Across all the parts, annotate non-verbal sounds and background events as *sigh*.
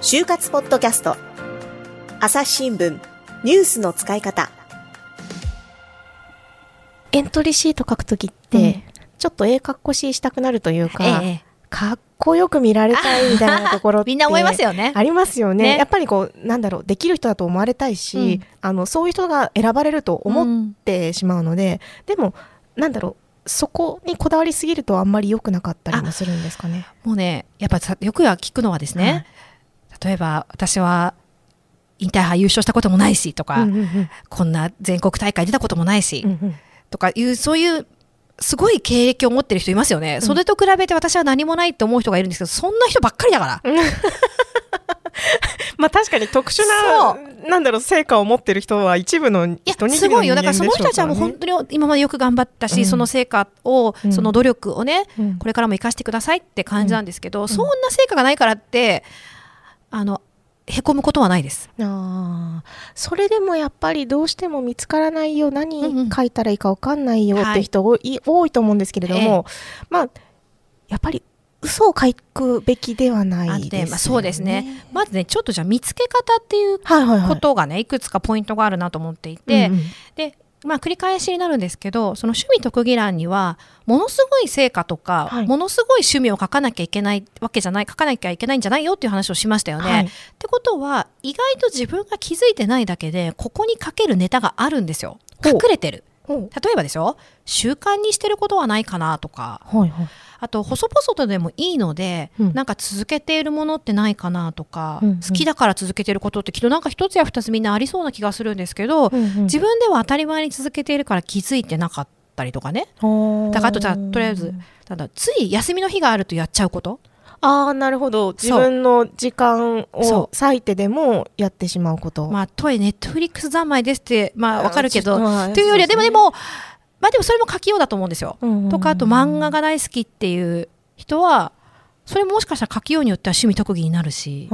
就活ポッドキャスト。朝日新聞。ニュースの使い方。エントリーシート書くときって、うん。ちょっとええかっこしいしたくなるというか、ええかっこよく見られたいみたいなところって *laughs* みんな思いますよね。ありますよね。ね。やっぱりこうなんだろうできる人だと思われたいし、あのそういう人が選ばれると思ってしまうので、でもなんだろうそこにこだわりすぎるとあんまり良くなかったりもするんですかね？もうね、やっぱさよくは聞くのはですね、例えば私はインターハイ優勝したこともないしとか、うんうんうんこんな全国大会出たこともないし、うんうんとかいう、そういう、すごい経歴を持ってる人いますよね。それと比べて私は何もないって思う人がいるんですけど、そんな人ばっかりだから。まあ確かに特殊ななんだろう成果を持ってる人は一部の人、すごいよ。だからその人たちはもう本当に今までよく頑張ったし、うんその成果を、うん。その努力をね、うん。これからも生かしてくださいって感じなんですけど、そんな成果がないからって、あの、へこむことはないです。ああそれでもやっぱりどうしても見つからないよ何書いたらいいか分かんないよっはい。て人多い,、多いと思うんですけれども、まあやっぱり嘘を書くべきではないですよね。まあ、そうですね。まずね、ちょっとじゃあ見つけ方っていう。ことがね、いくつかポイントがあるなと思っていて、うんうんで、まあ、繰り返しになるんですけど、その趣味特技欄には、ものすごい成果とか、はいものすごい趣味を書かなきゃいけないわけじゃない、書かなきゃいけないんじゃないよっていう話をしましたよね。はいってことは、意外と自分が気づいてないだけで、ここに書けるネタがあるんですよ。隠れてる。例えばですよ、習慣にしてることはないかなとか、はいはい。あと、細々とでもいいので、うん。なんか続けているものってないかなとか、うんうん。好きだから続けていることってきっとなんか一つや二つみんなありそうな気がするんですけど、自自分では当たり前に続けているから気づいてなかったりとかね。だからあとじゃあとりあえずただつい休みの日があるとやっちゃうことああなるほど。自分の時間そを割いてでもやってしまうこと。まあとはいえネットフリックス三昧ですってまあわかるけど。まあというよりはでもでもまあでもそれも書きようだと思うんですよ。うんうんうんとかあと漫画が大好きっていう人はそれももしかしたら書きようによっては趣味特技になるし。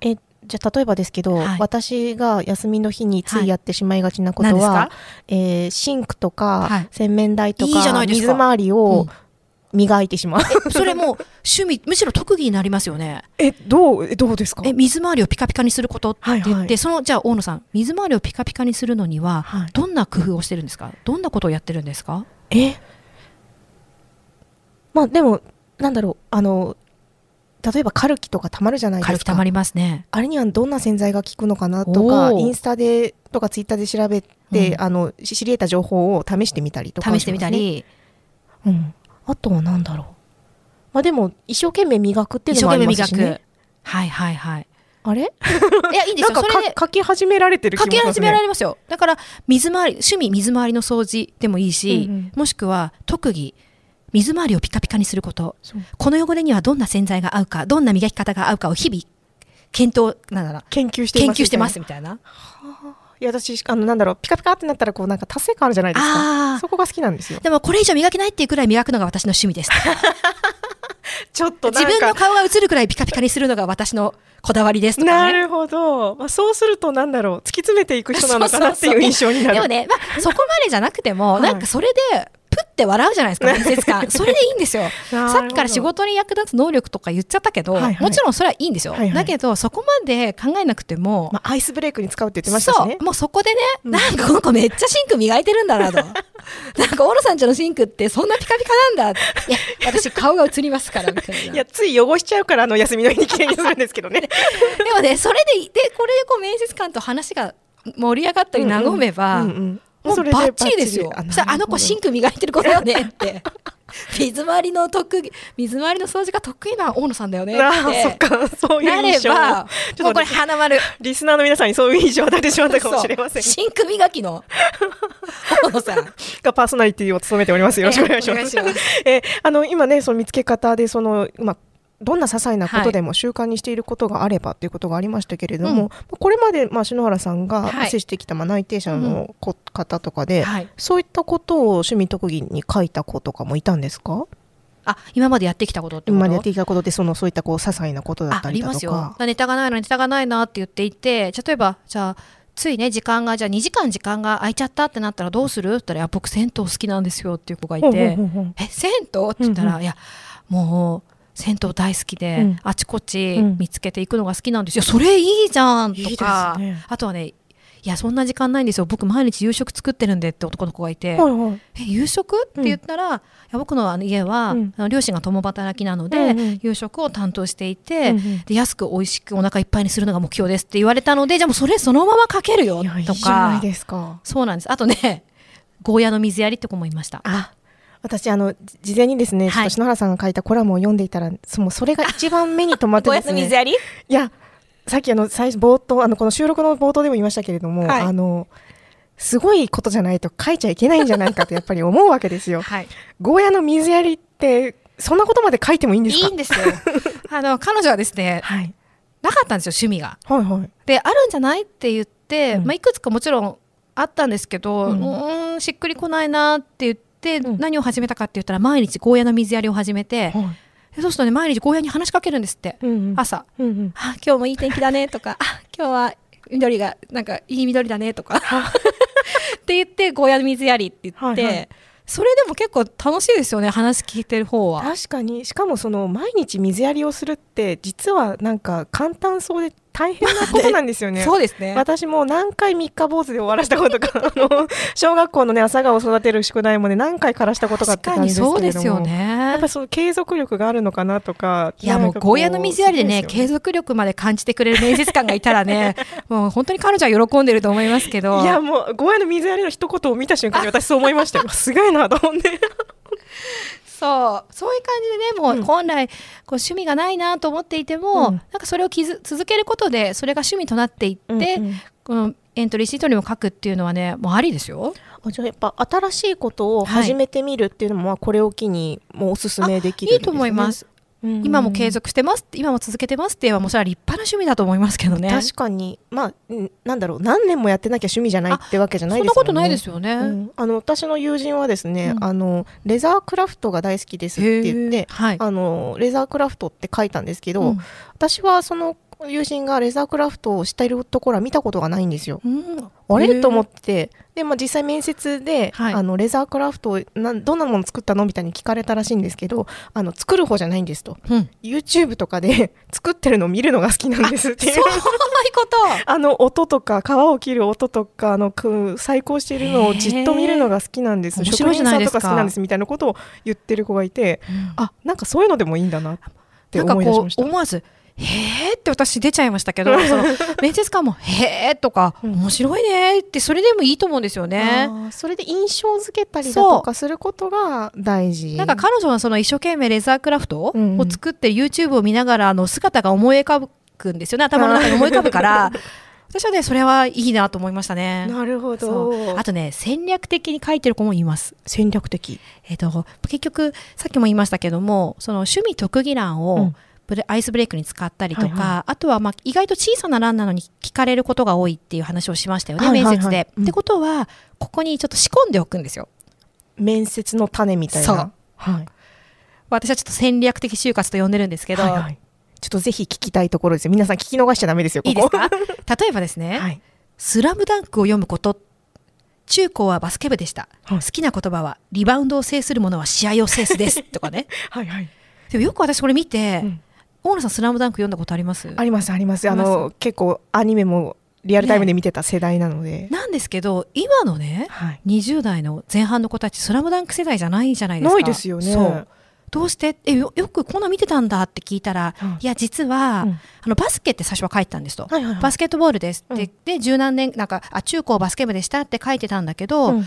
えじゃあ例えばですけど、はい。私が休みの日についやってしまいがちなことは、何ですか？えーシンクとか、はい。洗面台とかい水回りうん。を磨いてしまう。えそれもう趣味むしろ特技になりますよね。えどうえどうですか？え水回りをピカピカにすることって言って、はいはい。そのじゃあ大野さん水回りをピカピカにするのにははい。どんな工夫をしてるんですか？どんなことをやってるんですか？え？まあでもなんだろうあの例えばカルキとかたまるじゃないですか。たまりますね。あれにはどんな洗剤が効くのかなとかインスタでとかツイッターで調べて、うん。あのし知り得た情報を試してみたりとか試してみたり、うん、あとは何だろう。まあでも、一生懸命磨くっていう一のもあ生懸命磨く。りますしね。はいはいはい。あれ？*laughs* いや、いいんですよ。なんか書き始められてる気書きもしますね。始められますよ。だから、水回り、趣味水回りの掃除でもいいし、うんうんもしくは特技、水回りをピカピカにすること。この汚れにはどんな洗剤が合うか、どんな磨き方が合うかを日々、検討、なんだろう研究しています。研究してますみたいな。いや、私、あの、なんだろう、ピカピカってなったら、こう、なんか達成感あるじゃないですあか。ーそこが好きなんですよ。でもこれ以上磨けないっていうくらい磨くのが私の趣味です。*laughs* ちょっと自分の顔が映るくらいピカピカにするのが私のこだわりですとかね。なるほど。まあ、そうすると、なんだろう、突き詰めていく人なのかなっていう印象になる。でもね、まあ、そこまでじゃなくても、はいなんかそれで、プって笑うじゃないですか、*laughs* 面接官。それでいいんですよ。*laughs* さっきから仕事に役立つ能力とか言っちゃったけど、はいはいもちろんそれはいいんですよ。はいはいだけど、そこまで考えなくても、まあ、アイスブレイクに使うって言ってましたしねそう、。もうそこでね、なんかこの子めっちゃシンク磨いてるんだなと。*laughs* なんか、オロさんちのシンクってそんなピカピカなんだ。いや、私顔が映りますから、みたいな。いや、つい汚しちゃうから、あの、休みの日に綺麗にするんですけどね。でもね、それで、で、これでこう面接官と話が盛り上がったり和めば、うんうんもうそれでバッチリですよ。そしたらあの子シンク磨いてる子だよねって。*laughs* 水回りの特技、水回りの掃除が得意な大野さんだよねって。そっか、そういうなれ印象ば、ちょっともうこれ花丸。リスナーの皆さんにそういう印象を与えてしまったかもしれませんシンク磨きの？*laughs* 大野さん。がパーソナリティを務めております。よろしくお願いします。*laughs* えーあの今ねその見つけ方でそのまあどんな些細なことでも習慣にしていることがあればということがありましたけれども、うん。これまで、まあ、篠原さんがはい。接してきた、まあ、内定者のこ方とかで、はい。そういったことを趣味特技に書いた子とかもいたんですか？あ、今までやってきたことって今までやってきたことでそのそういったこう些細なことだっあたりだありますよ。とか。ネタがないのネタがないなって言っていて例えばじゃあついね時間がじゃあ2時間時間が空いちゃったってなったらどうする？って言ったら僕銭湯好きなんですよっていう子がいてえ銭湯？って言ったら、いやもう銭湯大好きで、うん。あちこちうん。見つけていくのが好きなんですよ、それいいじゃんとか。ね。あとはねいやそんな時間ないんですよ。僕毎日夕食作ってるんでって男の子がいて、はいはい。え夕食って言ったら、いや僕のあの家は、うん。両親が共働きなので、うんうん。夕食を担当していて、うんうん。で安く美味しくお腹いっぱいにするのが目標ですって言われたのでじゃあもうそれそのままかけるよとか。ですか。そうなんです。あとねゴーヤの水やりって子もいました。あ私あのじ事前にですね、はい。篠原さんが書いたコラムを読んでいたらそもうそれが一番目に留まってですね。*laughs* いやさっきあの最初冒頭あのこの収録の冒頭でも言いましたけれども、はい。あのすごいことじゃないと書いちゃいけないんじゃないかとやっぱり思うわけですよ。はい。ゴーヤの水やりってそんなことまで書いてもいいんですか？いいんですよ。*laughs* あの彼女はですねはい。なかったんですよ趣味が。はいはい。であるんじゃないって言って、うん。まあ、いくつかもちろんあったんですけど、ううんーんしっくりこないなって言って、うん。何を始めたかって言ったら毎日ゴーヤの水やりを始めて、はい。でそうするとね毎日ゴーヤに話しかけるんですって、うんうん。朝。うんうん。あ今日もいい天気だねとかあ今日は緑がなんかいい緑だねとかって言ってゴーヤの水やりって言って、はいはい。それでも結構楽しいですよね話聞いてる方は。確かに。しかもその毎日水やりをするって実はなんか簡単そうで大変なことなんですよね。そうですね。私も何回三日坊主で終わらしたことか *laughs* あの小学校のね朝顔を育てる宿題もね何回枯らしたことかって確かに感じですけれどもそうですよね。やっぱりその継続力があるのかなとかいやもうゴーヤの水やりでね継続続力まで感じてくれる面接官がいたらね *laughs* もう本当に彼女は喜んでると思いますけど。いやもうゴーヤの水やりの一言を見た瞬間に私そう思いましたよ。*laughs* すごいなと思ってそう。そういう感じでねもう本来こう趣味がないなと思っていても、うん。なんかそれをきず続けることでそれが趣味となっていって、うんうん。このエントリーシートにも書くっていうのはねもうありですよ。あじゃあやっぱ新しいことを始めてみるっていうのも、まあこれを機にもうおすすめできるね。いいと思います、うん今も継続してます今も続けてますって言えばもうそれは立派な趣味だと思いますけどね。確かに。まあうんなんだろう。何年もやってなきゃ趣味じゃないってわけじゃないですよね。そんなことないですよね、うん。あの私の友人はですね、うん。あのレザークラフトが大好きですって言ってはい。あのレザークラフトって書いたんですけど、うん。私はその友人がレザークラフトをしているところは見たことがないんですよ。うん。あれ？と思っってで、まあ、実際面接で、はい。あのレザークラフトをなんどんなもの作ったの？みたいに聞かれたらしいんですけどあの作る方じゃないんですと。うん、YouTube とかで *laughs* 作ってるのを見るのが好きなんですっていう。*laughs* そういうこと。*laughs* あの音とか皮を切る音とかあのく細工しているのをじっと見るのが好きなんです。職人さんとか好きなんですみたいなことを言ってる子がいてうん。あなんかそういうのでもいいんだなってなんかこ思い出しました。う思わず「へーって私出ちゃいましたけどその面接官も「へーとか「うん。面白いね」ってそれでもいいと思うんですよね。それで印象付けたりだとかすることが大事。なんか彼女はその一生懸命レザークラフトを作って YouTube を見ながらあの姿が思い浮かぶんですよね。頭の中に思い浮かぶから。*laughs* 私はねそれはいいなと思いましたね。なるほそどう。あとね戦略的に書いてる子もいます。戦略的。えっと結局さっきも言いましたけどもその趣味特技欄をうんアイスブレイクに使ったりとか、はいはあとはまあ意外と小さな欄なのに聞かれることが多いっていう話をしましたよね、面接で。うん。ってことはここにちょっと仕込んでおくんですよ。面接の種みたいな。そう。はい。私はちょっと戦略的就活と呼んでるんですけど、はいはい。ちょっとぜひ聞きたいところですよ。皆さん聞き逃しちゃダメですよここいいですか？*laughs* 例えばですね、はい。スラムダンクを読むこと中高はバスケ部でした、はい。好きな言葉はリバウンドを制するものは試合を制すです。とかね。*laughs* はいはい。でもよく私これ見て、うん大野さんスラムダンク読んだことあります？ありますあります。あの結構アニメもリアルタイムで見てた世代なので、なんですけど今のねはい。20代の前半の子たちスラムダンク世代じゃないじゃないですか。ないですよね。そう。どうして？えよよくこんな見てたんだって聞いたら、はい。いや実は、うん。あのバスケって最初は書いてたんですと、はいはいはい。バスケットボールですって、うん。で十何年なんかあ中高バスケ部でしたって書いてたんだけど、うん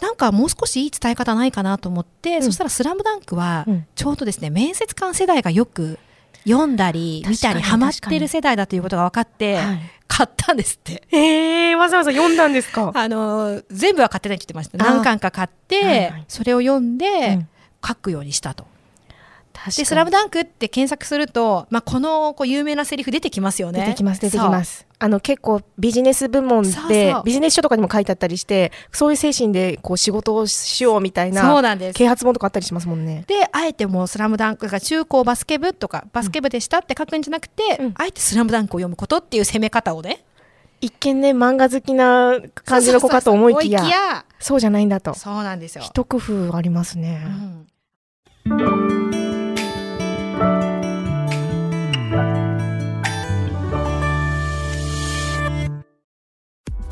なんかもう少しいい伝え方ないかなと思って、ん。そしたら「スラムダンクはうん。ちょうどですね面接官世代がよく読んだり見たりハマってる世代だということが分かって、はい。買ったんですって。えー、わざわざ読んだんですか？*laughs* あの全部は買ってないって言ってました。あ何巻か買って、はいはい。それを読んで、うん。書くようにしたと。確で「スラムダンクって検索すると、まあ、このこう有名なセリフ出てきますよね。出てきます出てきます。あの結構ビジネス部門でビジネス書とかにも書いてあったりしてそういう精神でこう仕事をしようみたいそうそうななんです。啓発本とかあったりしますもんね。であえてもう「スラムダンクが中高バスケ部とかバスケ部でしたって書くんじゃなくて、うん。あえて「スラムダンクを読むことっていう攻め方をね。一見ね漫画好きな感じの子かと思いきやそうじゃないんだと。やそうなんですよ。一工夫ありますね、うん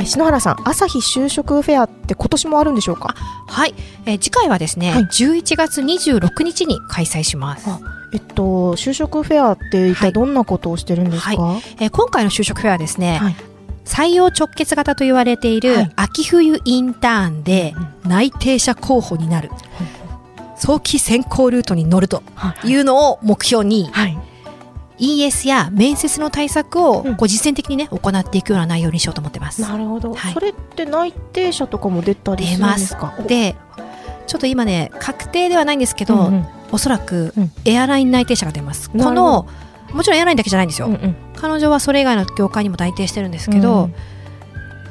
え篠原さん朝日就職フェアって今年もあるんでしょうか？はい、えー次回はですね、はい。11月26日に開催します。あえっと就職フェアって一体どんなことをしてるんですか、えー今回の就職フェアはですね、はい。採用直結型と言われている、はい。秋冬インターンで内定者候補になる、早期選考ルートに乗るとはい。いうのを目標に、はい ES や面接の対策をうん。こう実践的にね行っていくような内容にしようと思ってます。なるほど、はい。それって内定者とかも出たりするんですか？でちょっと今ね確定ではないんですけど、うんうん。おそらくうん。エアライン内定者が出ます。なるほど。このもちろんエアラインだけじゃないんですよ。うんうん。彼女はそれ以外の業界にも内定してるんですけど、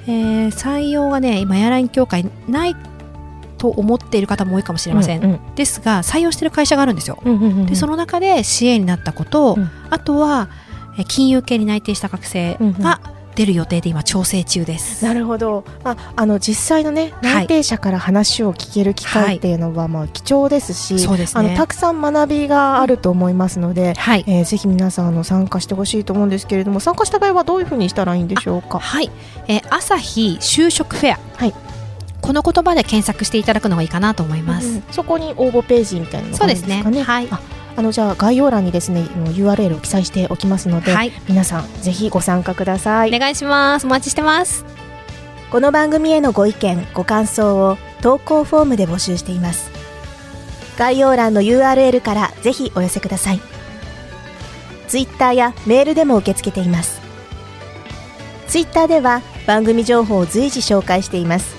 えー採用がね今エアライン協会ないと思っている方も多いかもしれません、うんうん。ですが採用してる会社があるんですよ、うんうんうんでその中で支援になったこと、うん。あとはえー金融系に内定した学生が出る予定で今調整中です、なるほど、まあ、あの実際のねはい。内定者から話を聞ける機会っていうのはまあ貴重ですし、そうですね。あのたくさん学びがあると思いますので、はい。えーぜひ皆さんあの参加してほしいと思うんですけれども参加した場合はどういうふうにしたらいいんでしょうか？はい、えー朝日就職フェア、はいこの言葉で検索していただくのがいいかなと思います、うんそこに応募ページみたいなのがあるんですかね。そうですね。はい。ああのじゃあ概要欄にですね URL を記載しておきますので、はい。皆さんぜひご参加ください。お願いします。お待ちしてます。この番組へのご意見ご感想を投稿フォームで募集しています。概要欄の URL からぜひお寄せください。ツイッターやメールでも受け付けています。ツイッターでは番組情報を随時紹介しています